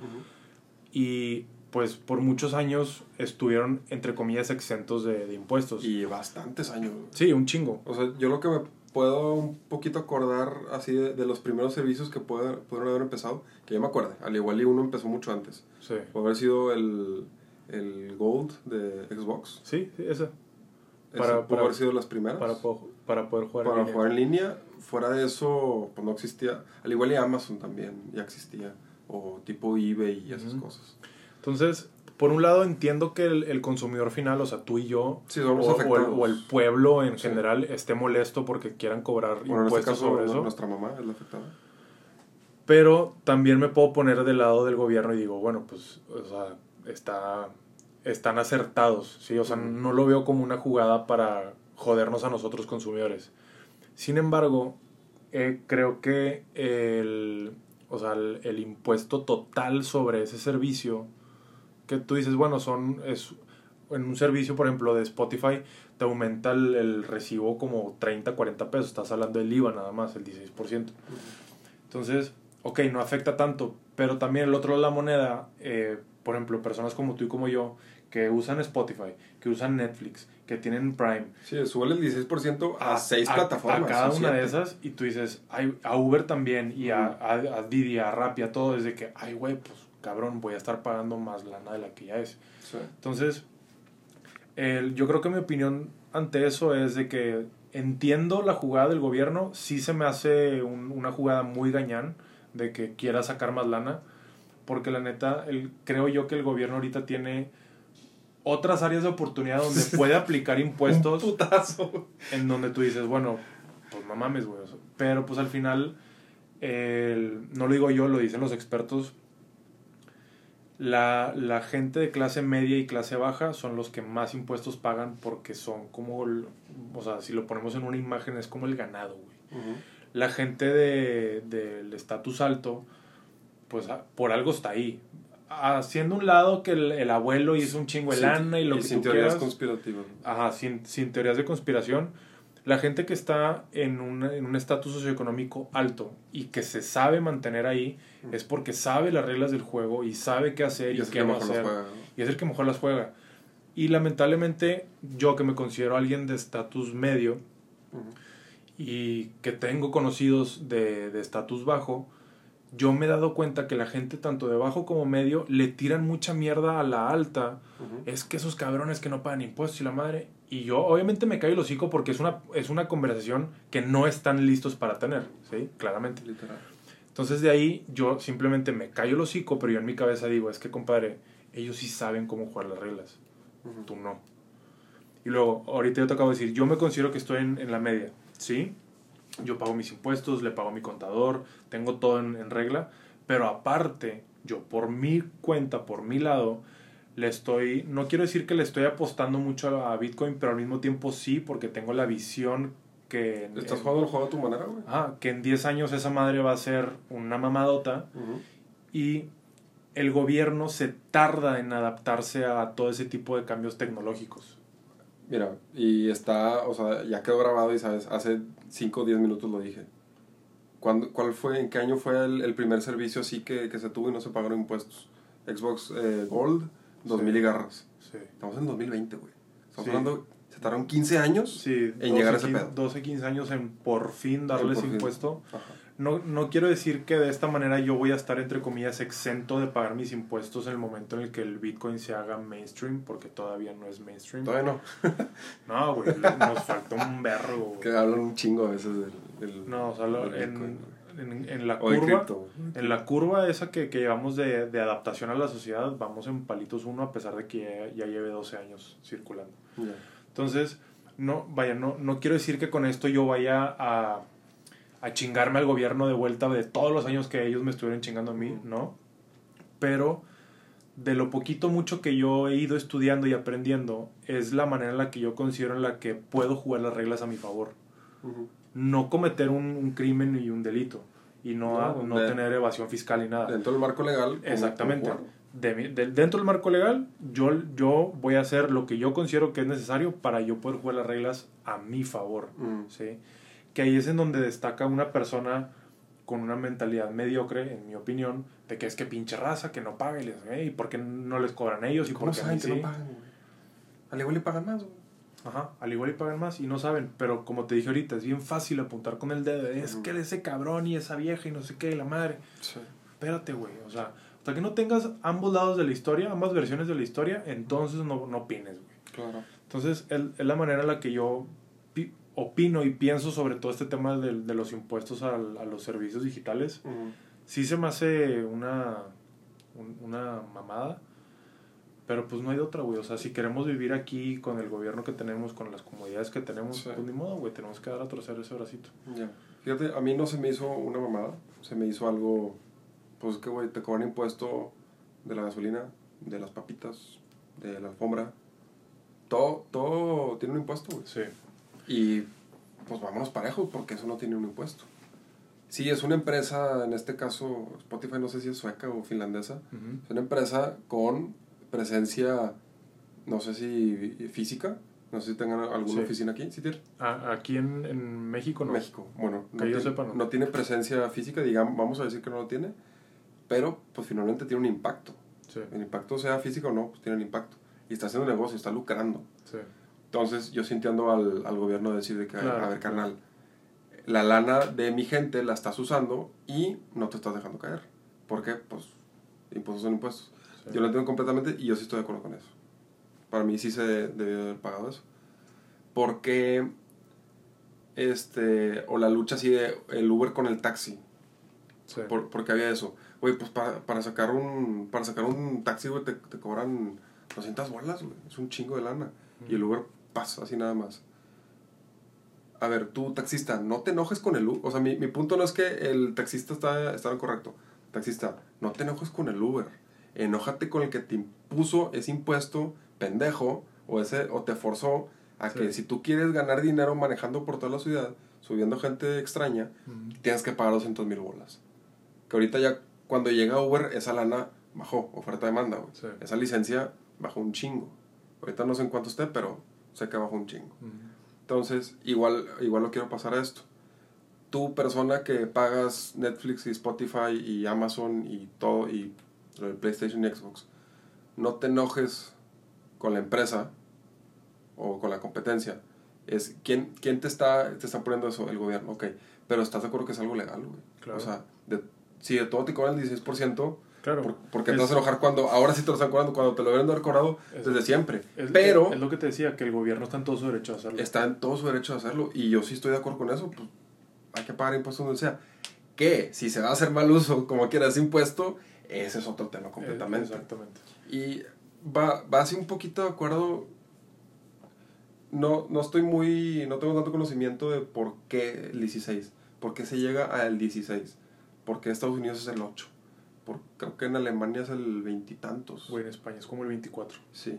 y pues por muchos años estuvieron, entre comillas, exentos de, de impuestos. Y bastantes años. Sí, un chingo. O sea, yo lo que me puedo un poquito acordar así de, de los primeros servicios que puede- pudieron haber empezado, que ya me acuerdo, al igual y uno empezó mucho antes. Sí, Puede haber sido el, el Gold de Xbox. sí, sí, ese. Ese Para- para- haber sido las primeras. Para, para poder jugar. en Para línea. jugar en línea. Fuera de eso, pues no existía. Al igual y Amazon también ya existía. O tipo eBay y esas Ujú. cosas. Entonces, por un lado entiendo que el, el consumidor final, o sea, tú y yo, Sí, o, o el, afectados. o el pueblo en Sí. general, esté molesto porque quieran cobrar Bueno, en este impuestos caso, sobre eso. nuestra mamá es la afectada. Pero también me puedo poner del lado del gobierno y digo, bueno, pues, o sea, está, están acertados, ¿sí? O sea, no lo veo como una jugada para jodernos a nosotros consumidores. Sin embargo, eh, creo que el, o sea, el, el impuesto total sobre ese servicio, que tú dices, bueno, son, es, en un servicio, por ejemplo, de Spotify, te aumenta el, el recibo como 30, 40 pesos, estás hablando del IVA nada más, el 16%. Entonces, ok, no afecta tanto, pero también el otro lado de la moneda, eh, por ejemplo, personas como tú y como yo, que usan Spotify, que usan Netflix, que tienen Prime, Sí, sube el 16% a, seis plataformas. a cada una de siete. esas, y tú dices, ay, a Uber también, y a, a, a Didi, a Rappi, a todo, es de que, ay, güey, pues cabrón, voy a estar pagando más lana de la que ya es. Sí. Entonces, el- yo creo que mi opinión ante eso es de que entiendo la jugada del gobierno, sí se me hace un- una jugada muy gañán de que quiera sacar más lana, porque la neta, el, creo yo que el gobierno ahorita tiene otras áreas de oportunidad donde *laughs* puede aplicar impuestos Un putazo. en donde tú dices, bueno, pues no mames, güey. Pero pues al final, el- no lo digo yo, lo dicen los expertos, la, la gente de clase media y clase baja son los que más impuestos pagan porque son como, o sea, si lo ponemos en una imagen es como el ganado, güey. Ujú. La gente de- del estatus alto, pues ah, por algo está ahí. Haciendo un lado que el, el abuelo hizo un chingo de lana y lo que sin tú teorías quieras. conspirativas. Ajá, sin, sin teorías de conspiración. La gente que está en un en un estatus socioeconómico alto y que se sabe mantener ahí es porque sabe las reglas del juego y sabe qué hacer y, qué no hacer. juega, ¿no? Y es el que mejor las juega. Y lamentablemente, yo que me considero alguien de estatus medio y que tengo conocidos de de estatus bajo, yo me he dado cuenta que la gente tanto de bajo como medio le tiran mucha mierda a la alta. Es que esos cabrones que no pagan impuestos y la madre. Y yo obviamente me callo el hocico porque es una, es una conversación que no están listos para tener, ¿sí? Claramente. Literal. Entonces de ahí yo simplemente me callo el hocico, pero yo en mi cabeza digo, es que compadre, ellos sí saben cómo jugar las reglas, Ujú. tú no. Y luego, ahorita yo te acabo de decir, yo me considero que estoy en, en la media, ¿sí? Yo pago mis impuestos, le pago a mi contador, tengo todo en, en regla, pero aparte, yo por mi cuenta, por mi lado, le estoy, no quiero decir que le estoy apostando mucho a Bitcoin, pero al mismo tiempo sí, porque tengo la visión que... Estás en- jugando el juego a tu manera, güey. Ajá, que en 10 años esa madre va a ser una mamadota y el gobierno se tarda en adaptarse a todo ese tipo de cambios tecnológicos. Mira, y está, o sea, ya quedó grabado y sabes, hace 5 o 10 minutos lo dije. ¿Cuándo, ¿Cuál fue, en qué año fue el, el primer servicio así que, que se tuvo y no se pagaron impuestos? Xbox eh, Gold, 2000 Sí. y garras. Sí. Estamos en 2020, güey. Estamos Sí. hablando, se tardaron 15 años Sí, en llegar a ese 15 pedo. 12, 15 años en por fin darles por fin. impuesto. Ajá. No, no quiero decir que de esta manera yo voy a estar, entre comillas, exento de pagar mis impuestos en el momento en el que el Bitcoin se haga mainstream, porque todavía no es mainstream. Todavía no. *laughs* No, güey, nos falta un berro, güey. Que hablan un chingo a veces del... del No, o sea, del en, en, en la curva, cripto. en la curva esa que, que llevamos de, de adaptación a la sociedad, vamos en palitos uno a pesar de que ya, ya lleve 12 años circulando. Entonces, no, vaya, no, no quiero decir que con esto yo vaya a, a chingarme al gobierno de vuelta de todos los años que ellos me estuvieron chingando a mí, ¿no? Pero de lo poquito mucho que yo he ido estudiando y aprendiendo, es la manera en la que yo considero en la que puedo jugar las reglas a mi favor. No cometer un, un crimen y un delito. Y no, No, no de- tener evasión fiscal ni nada. Dentro del marco legal. ¿cómo- Exactamente. De de- dentro del marco legal, yo, yo voy a hacer lo que yo considero que es necesario para yo poder jugar las reglas a mi favor. Mm. ¿sí? Que ahí es en donde destaca una persona con una mentalidad mediocre, en mi opinión, de que es que pinche raza, que no paga y, les, "Eh, ¿y por qué no les cobran ellos? ¿Y ¿Cómo por qué saben que sí?". no pagan, güey? Al igual le pagan más, güey. Ajá, al igual y pagan más y no saben, pero como te dije ahorita, es bien fácil apuntar con el dedo, es Ujú. que ese cabrón y esa vieja y no sé qué, y la madre. Sí. Espérate, güey, o sea, hasta que no tengas ambos lados de la historia, ambas versiones de la historia, entonces no, no opines, güey. Claro. Entonces, es la manera en la que yo opino y pienso sobre todo este tema de, de los impuestos al- a, los servicios digitales. Ujú. Sí se me hace una, un- una mamada, pero pues no hay de otra, güey. O sea, si queremos vivir aquí con el gobierno que tenemos, con las comodidades que tenemos, Sí. pues ni modo, güey, tenemos que dar a torcer ese bracito. Ya. Fíjate, a mí no se me hizo una mamada. Se me hizo algo. Pues que, güey, te cobran impuesto de la gasolina, de las papitas, de la alfombra. Todo, todo tiene un impuesto, güey. Sí. Y pues vámonos parejos, porque eso no tiene un impuesto. Sí, es una empresa, en este caso, Spotify, no sé si es sueca o finlandesa. Ujú. Es una empresa con presencia, no sé si física. No sé si tengan alguna Sí. oficina aquí. ¿Sí tiene? Ah, aquí en, en México no. México. Bueno, no, Que yo tiene, sepa, no. no tiene presencia física, digamos, vamos a decir que no lo tiene, pero pues finalmente tiene un impacto. Sí, El impacto sea físico o no, pues tiene un impacto. Y está haciendo negocio, está lucrando. sí. Entonces yo sintiendo al, al gobierno decir de que, Claro, a ver, carnal, la lana de mi gente la estás usando y no te estás dejando caer. ¿Por qué? Pues impuestos son impuestos. Sí. Yo lo entiendo completamente y yo sí estoy de acuerdo con eso. Para mí sí se debió haber pagado eso. Porque, este, o la lucha así de el Uber con el taxi. Sí. Por, porque había eso. Güey, pues para, para sacar un para sacar un taxi, güey, te, te cobran 200 bolas, güey. Es un chingo de lana. Y el Uber pasa así nada más. A ver, tú, taxista, no te enojes con el Uber. O sea, mi, mi punto no es que el taxista está, está correcto. Taxista, no te enojes con el Uber. Enójate con el que te impuso ese impuesto pendejo o, ese, o te forzó a Sí. que si tú quieres ganar dinero manejando por toda la ciudad, subiendo gente extraña, tienes que pagar 200 mil bolas. Que ahorita ya, cuando llega Uber, esa lana bajó, oferta-demanda, güey. Sí. Esa licencia bajó un chingo. Ahorita no sé en cuánto esté, pero sé que bajó un chingo. Ujú. Entonces, igual, igual lo quiero pasar a esto. Tú, persona que pagas Netflix y Spotify y Amazon y todo, y el PlayStation y Xbox, no te enojes con la empresa o con la competencia. Es, ¿quién, quién te, está, te está poniendo eso? El gobierno, ok. Pero ¿estás de acuerdo que es algo legal, güey? Claro. O sea, de, si de todo te cobran el 16%, Claro. ¿por, por qué te Es- vas a enojar cuando ahora sí te lo están cobrando? Cuando te lo haber cobrado Es- desde siempre. Es, Pero es lo que te decía, que el gobierno está en todo su derecho a hacerlo. está en todo su derecho de hacerlo. Y yo sí estoy de acuerdo con eso. Pues hay que pagar impuestos donde sea. Que si se va a hacer mal uso, como quiera, ese impuesto, ese es otro tema Eh, completamente. Exactamente. Y va, va así un poquito de acuerdo. No, no estoy muy. No tengo tanto conocimiento de por qué el 16. ¿Por qué se llega al 16? ¿Por qué Estados Unidos es el 8? Por, creo que en Alemania es el veintitantos. Güey, en España es como el 24. Sí.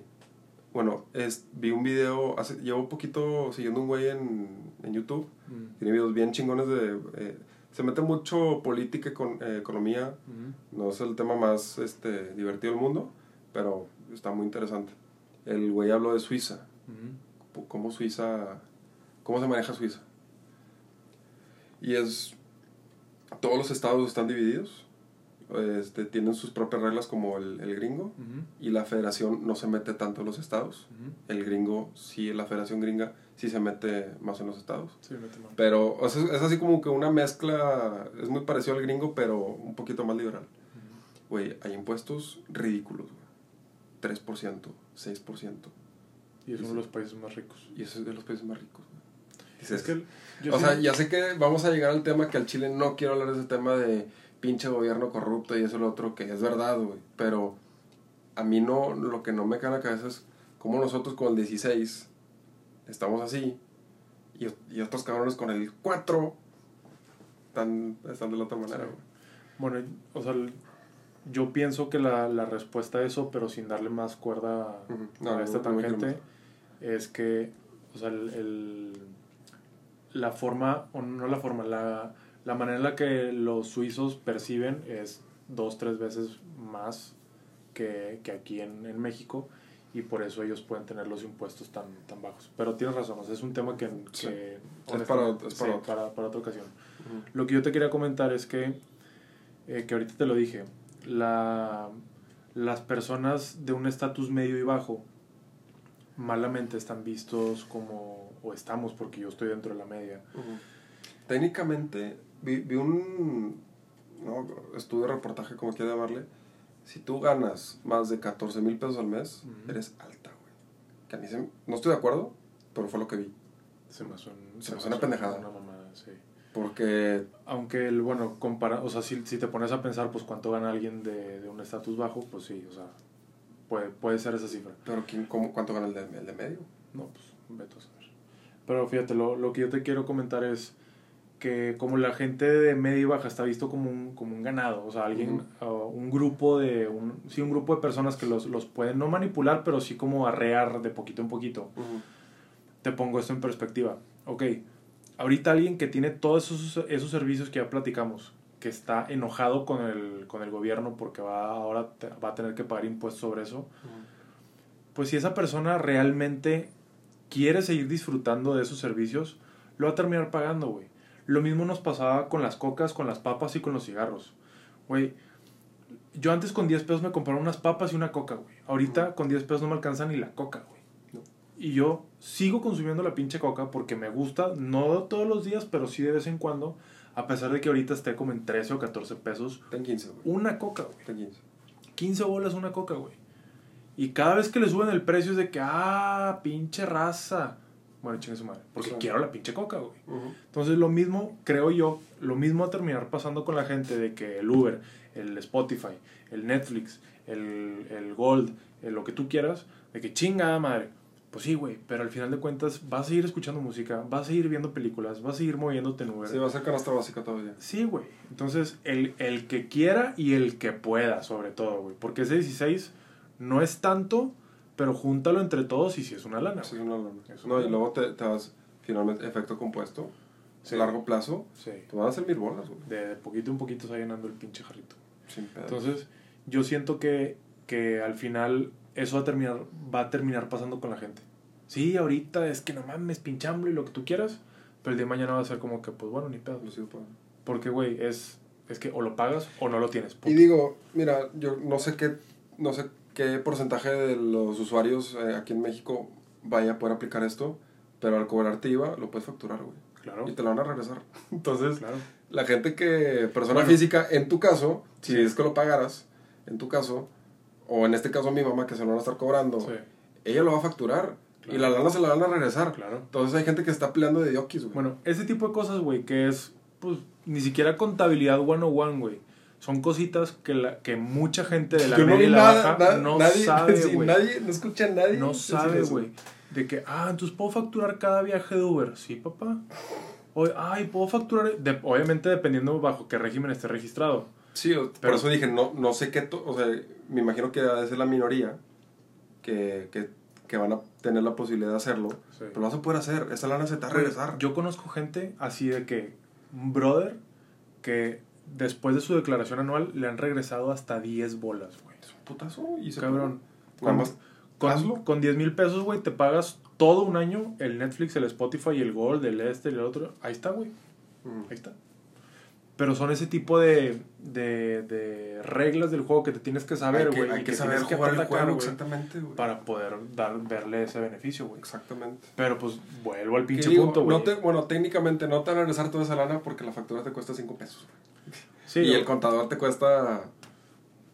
Bueno, es, vi un video. Hace, llevo un poquito siguiendo un güey en, en YouTube. Mm. Tiene videos bien chingones de. eh, se mete mucho política, con, eh, economía. Mm. No es el tema más este, divertido del mundo, pero está muy interesante. El güey habló de Suiza, Mm. cómo Suiza, cómo se maneja Suiza. Y es, todos los estados están divididos, este, tienen sus propias reglas como el, el gringo, y la federación no se mete tanto en los estados. El gringo, sí, la federación gringa, sí se mete más en los estados. Sí, mete mano. Pero o sea, es así como que una mezcla, es muy parecido al gringo, pero un poquito más liberal. Güey, hay impuestos ridículos, güey. 3%, 6%. Y es uno de los países más ricos. Y eso es de los países más ricos. güey. Dices, Es que yo o sí- sea, ya sé que vamos a llegar al tema que al Chile no quiero hablar de ese tema de pinche gobierno corrupto y eso lo otro, que es verdad, güey. Pero a mí no, lo que no me cae en la cabeza es cómo nosotros con el 16 estamos así y, y otros cabrones con el 4 están, están de la otra manera, Sí. güey. Bueno, o sea, yo pienso que la, la respuesta a eso, pero sin darle más cuerda Ujú. No, a esta no tangente, es que, o sea, el, el- la forma, o no la forma, la, la manera en la que los suizos perciben es dos, tres veces más que, que aquí en, en México y por eso ellos pueden tener los impuestos tan, tan bajos. Pero tienes razón, o sea, es un tema que... Sí. que Es para- es sí, para otro. para- para otra ocasión. Ujú. Lo que yo te quería comentar es que, eh, que ahorita te lo dije, la, las personas de un estatus medio y bajo malamente están vistos como, o estamos porque yo estoy dentro de la media. Ujú. Técnicamente, vi, vi un no, estudio, reportaje, como quiera llamarle. Si tú ganas más de 14 mil pesos al mes, Ujú. eres alta, güey. Que a mí se- no estoy de acuerdo, pero fue lo que vi. Se me suena, Se me suena pendejada. Una mamada, sí. Porque, Aunque, el, bueno, compara, o sea, si, si te pones a pensar, pues cuánto gana alguien de, de un estatus bajo, pues sí, o sea, puede, puede ser esa cifra. pero ¿quién, cómo, ¿cuánto gana el de, el de medio? No, pues vete a saber. Pero fíjate, lo, lo que yo te quiero comentar es que como la gente de media y baja está visto como un, como un ganado, o sea, alguien, uh, un grupo de, un, sí, un grupo de personas que los, los pueden no manipular, pero sí como arrear de poquito en poquito. Te pongo esto en perspectiva. Ok, ahorita alguien que tiene todos esos, esos servicios que ya platicamos, que está enojado con el, con el gobierno porque va, ahora te- va a tener que pagar impuestos sobre eso, pues si esa persona realmente quiere seguir disfrutando de esos servicios, lo va a terminar pagando, güey. Lo mismo nos pasaba con las cocas, con las papas y con los cigarros. Güey, yo antes con 10 pesos me compraba unas papas y una coca, güey. Ahorita con 10 pesos no me alcanza ni la coca, güey. No. Y yo sigo consumiendo la pinche coca porque me gusta, no todos los días, pero sí de vez en cuando, a pesar de que ahorita esté como en 13 o 14 pesos, Ten 15, güey. una coca, güey. Ten 15. 15 bolas una coca, güey. Y cada vez que le suben el precio es de que, ah, pinche raza. Bueno, chingue su madre. Porque quiero la pinche coca, güey. Entonces, lo mismo, creo yo, lo mismo a terminar pasando con la gente de que el Uber, el Spotify, el Netflix, el, el Gold, el lo que tú quieras, de que chingada madre. Pues sí, güey, pero al final de cuentas vas a seguir escuchando música, vas a seguir viendo películas, vas a seguir moviéndote en Uber. Sí, va a ser canasta básica todavía. Sí, güey. Entonces, el, el que quiera y el que pueda, sobre todo, güey. Porque ese 16 no es tanto, pero júntalo entre todos y si es una lana. Sí, una lana. Es No, una y luego te, te das finalmente efecto compuesto. Sí. A largo plazo, Sí. te van a hacer mil bolas, güey. De, de poquito en poquito se va llenando el pinche jarrito. Sin. Entonces, yo siento que, que al final eso va a terminar, va a terminar pasando con la gente. Sí, ahorita es que no mames, pinchambre y lo que tú quieras. Pero el día de mañana va a ser como que, pues bueno, ni pedo. Sigo. Porque, güey, es, es que o lo pagas o no lo tienes. Y digo, mira, yo no sé qué, no sé qué porcentaje de los usuarios eh, aquí en México vaya a poder aplicar esto, pero al cobrarte IVA lo puedes facturar, güey. Claro, Y te lo van a regresar. *laughs* Entonces, claro. la gente que, persona Bueno. física, en tu caso, si es que lo pagaras, en tu caso, o en este caso mi mamá que se lo van a estar cobrando, Sí, ella lo va a facturar. Claro. Y la lana se la van a regresar. claro. Entonces hay gente que está peleando de diokis, güey. Bueno, ese tipo de cosas, güey, que es, pues, ni siquiera contabilidad one-on-one, güey. Son cositas que, la, que mucha gente de la Yo no media y la nada, baja nada- no nadie, sabe, *laughs* sí, güey. nadie, no escucha a nadie. No sabe, güey. De que, ah, entonces puedo facturar cada viaje de Uber. Sí, papá. O, ay, puedo facturar. de- obviamente dependiendo bajo qué régimen esté registrado. Sí, o- por Pero- eso dije, no, no sé qué, to- o sea, me imagino que ha de ser la minoría que, que, que van a tener la posibilidad de hacerlo, Sí. pero lo vas a poder hacer, esa lana se te va a regresar. Yo conozco gente así de que, un brother, que después de su declaración anual le han regresado hasta 10 bolas, güey. Es un putazo y se Cabrón. Con, con, con 10 mil pesos, güey, te pagas todo un año el Netflix, el Spotify, el Gold, el este, el otro. Ahí está, güey. Mm. Ahí está. Pero son ese tipo de, de, de reglas del juego que te tienes que saber, hay que, güey. hay y que tienes saber jugar el atacar, juego, güey, exactamente, güey. Para poder dar, verle ese beneficio, güey. Exactamente. Pero pues vuelvo al Que pinche punto, güey. no bueno, técnicamente no te van a regresar toda esa lana porque la factura te cuesta 5 pesos. Sí, y el contador te cuesta...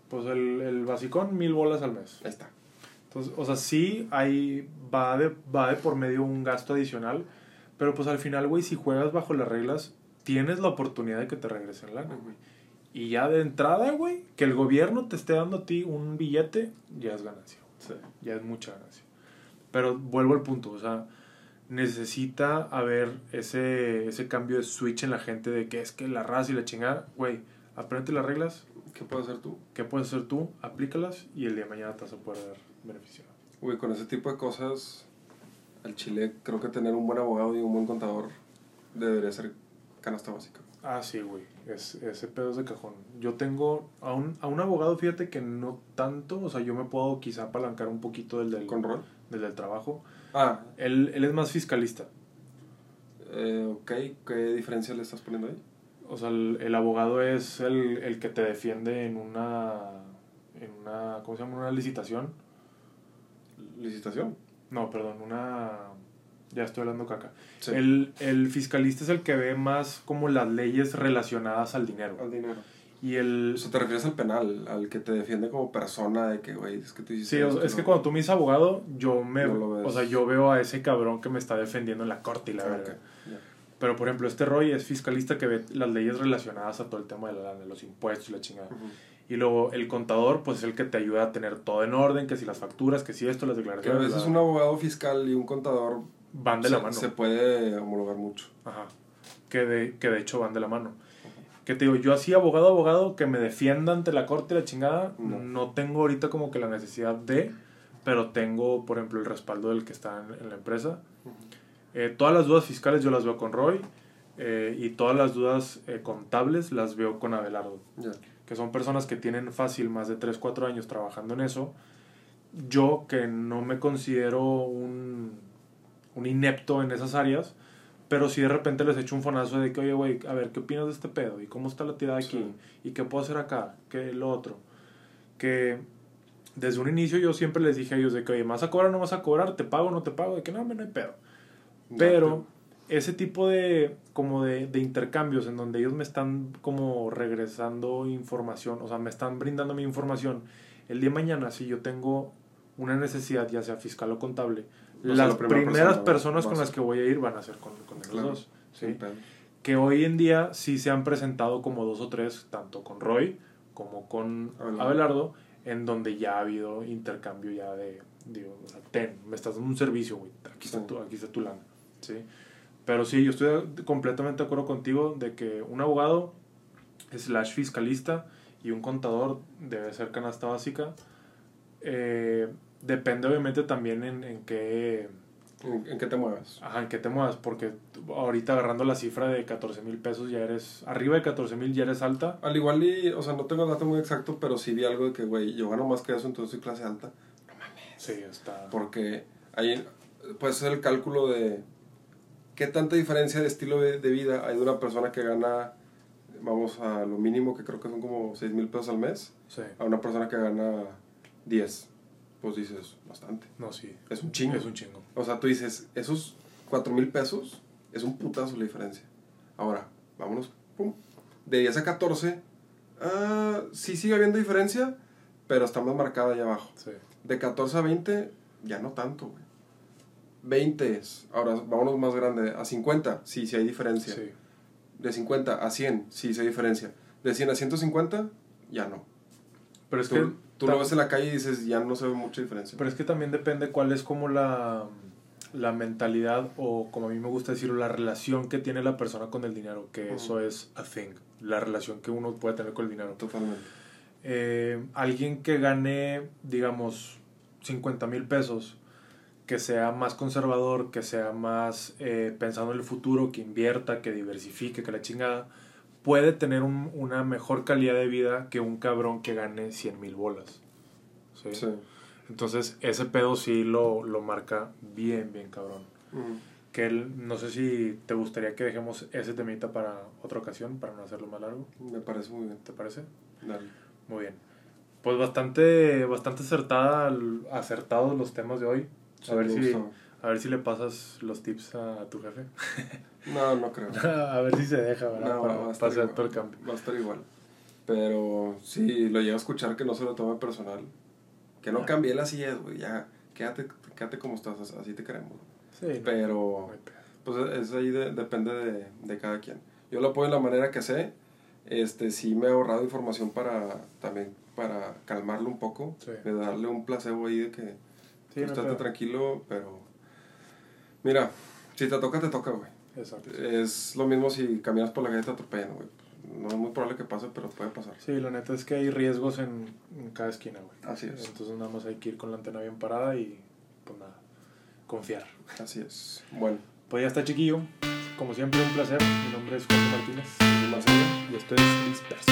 pues el, el basicón, mil bolas al mes. Ahí está. Entonces, o sea, sí hay, va de, va de por medio un gasto adicional, pero pues al final, güey, si juegas bajo las reglas, tienes la oportunidad de que te regresen lana, güey. Y ya de entrada, güey, que el gobierno te esté dando a ti un billete, ya es ganancia. Ya es mucha ganancia. Pero vuelvo al punto, o sea, necesita haber ese, ese cambio de switch en la gente de que es que la raza y la chingada, güey, aprende las reglas, ¿Qué puedes hacer tú? ¿qué puedes hacer tú? Aplícalas y el día de mañana te vas a poder ver beneficiado. Güey, con ese tipo de cosas, al Chile creo que tener un buen abogado y un buen contador debería ser canasta básica. Ah, sí, güey. Es, ese pedo es de cajón. Yo tengo a un, a un abogado, fíjate que no tanto, o sea, yo me puedo quizá apalancar un poquito del del, ¿Con rol? del, del trabajo. Ah, Él, él es más fiscalista. eh, ok. ¿Qué diferencia le estás poniendo ahí? O sea, el, el abogado es el, el que te defiende en una, en una, ¿cómo se llama? Una licitación. ¿Licitación? No, perdón, una... Ya estoy hablando caca. Sí. El, el fiscalista es el que ve más como las leyes relacionadas al dinero. Al dinero. Y el... O sea, te refieres al penal, al que te defiende como persona de que, güey, es que tú hiciste Sí, esto, es que ¿no? cuando tú me dices abogado, yo me... No o sea, yo veo a ese cabrón que me está defendiendo en la corte y la Ah, verdad. ok, ya. Pero, por ejemplo, este Roy es fiscalista que ve las leyes relacionadas a todo el tema de, la- de los impuestos y la chingada. Ujú. Y luego el contador, pues es el que te ayuda a tener todo en orden, que si las facturas, que si esto, las Que a declaraciones. veces un abogado fiscal y un contador van de se, la mano. se puede homologar mucho. Ajá. Que de, que de hecho van de la mano. Que te digo, yo así, abogado, abogado, que me defienda ante la corte y la chingada, No. no. tengo ahorita como que la necesidad de, pero tengo, por ejemplo, el respaldo del que está en, en la empresa. Eh, todas las dudas fiscales yo las veo con Roy eh, y todas las dudas eh, contables las veo con Abelardo, Ya. que son personas que tienen fácil más de 3, 4 años trabajando en eso. Yo que no me considero un, un inepto en esas áreas, pero si de repente les echo un fonazo de que, oye, güey, a ver, ¿qué opinas de este pedo? ¿Y cómo está la tirada aquí? Sí. ¿Y qué puedo hacer acá? ¿Qué lo otro? Que desde un inicio yo siempre les dije a ellos de que, oye, ¿me vas a cobrar o no vas a cobrar? ¿Te pago o no te pago? De que no, hombre, no hay pedo. Pero ese tipo de como de, de intercambios en donde ellos me están como regresando información, o sea, me están brindando mi información, el día de mañana si yo tengo una necesidad, ya sea fiscal o contable, Las la primera primeras persona, personas con las que voy a ir van a ser con, con Claro, dos. ¿sí? Que hoy en día sí se han presentado como dos o tres, tanto con Roy como con Abelardo. Abelardo, en donde ya ha habido intercambio ya de, digo, o sea, ten, me estás dando un servicio, güey, aquí, está Sí. tu, aquí está tu lana, ¿sí? Pero sí, yo estoy completamente de acuerdo contigo de que un abogado slash fiscalista y un contador debe ser canasta básica. Eh, depende obviamente también en, en qué ¿En, en qué te mueves? Ajá, ¿en qué te muevas? Porque ahorita agarrando la cifra de 14 mil pesos ya eres, arriba de 14 mil ya eres alta. Al igual y, o sea, no tengo el dato muy exacto, pero sí vi algo de que, güey, yo gano más que eso, entonces soy clase alta. Sí, está. Porque hay, puedes hacer el cálculo de qué tanta diferencia de estilo de, de vida hay de una persona que gana, vamos a lo mínimo, que creo que son como 6 mil pesos al mes, Sí. a una persona que gana 10. Pues dices, bastante. No, sí. Es un chingo. Es un chingo. O sea, tú dices, esos 4 mil pesos es un putazo la diferencia. Ahora, vámonos, pum. De 10 a 14, ah, sí sigue habiendo diferencia, pero está más marcada allá abajo. Sí. De 14 a 20, ya no tanto, güey. 20 es, ahora vámonos más grande, a 50, sí, sí hay diferencia. Sí. De 50 a 100, sí, sí hay diferencia. De 100 a 150, ya no. Pero es Tú, que. Tú lo ves en la calle y dices, ya no se ve mucha diferencia. Pero es que también depende cuál es como la, la mentalidad o como a mí me gusta decirlo, la relación que tiene la persona con el dinero, que eso es a thing, la relación que uno puede tener con el dinero. Totalmente. Eh, alguien que gane, digamos, 50 mil pesos, que sea más conservador, que sea más eh, pensando en el futuro, que invierta, que diversifique, que la chingada, puede tener un- una mejor calidad de vida que un cabrón que gane 100 mil bolas. ¿sí? Sí. Entonces, ese pedo sí lo, lo marca bien, bien cabrón. Ujú. Que él, no sé si te gustaría que dejemos ese temita para otra ocasión, para no hacerlo más largo. Me parece muy bien. ¿Te parece? Dale. Muy bien. Pues bastante, bastante acertada, acertados los temas de hoy. Sí, a, ver si, gustó. A ver si le pasas los tips a tu jefe. No, no creo. *laughs* a ver si se deja, ¿verdad? No, para va a estar igual. todo el cambio. Va a estar igual. Pero sí, lo llego a escuchar que no se lo tome personal. Que no Ah. cambie la silla, güey. Ya, quédate, quédate como estás, así te queremos. Sí, Pero, no pues es ahí de- depende de, de cada quien. Yo lo apoyo de la manera que sé. Este, sí me he ahorrado información para también para calmarlo un poco. Sí. De darle un placebo ahí de que Sí, no estate pedo. tranquilo, pero... Mira, si te toca, te toca, güey. Exacto. Es lo mismo si caminas por la calle y te atropellan, güey. No es muy probable que pase, pero puede pasar. Sí, la neta es que hay riesgos en, en cada esquina, güey. Así es. Entonces nada más hay que ir con la antena bien parada y pues nada, confiar. Así es. Bueno, Pues ya está chiquillo. Como siempre un placer. Mi nombre es Jorge Martínez. Y esto es Disperso.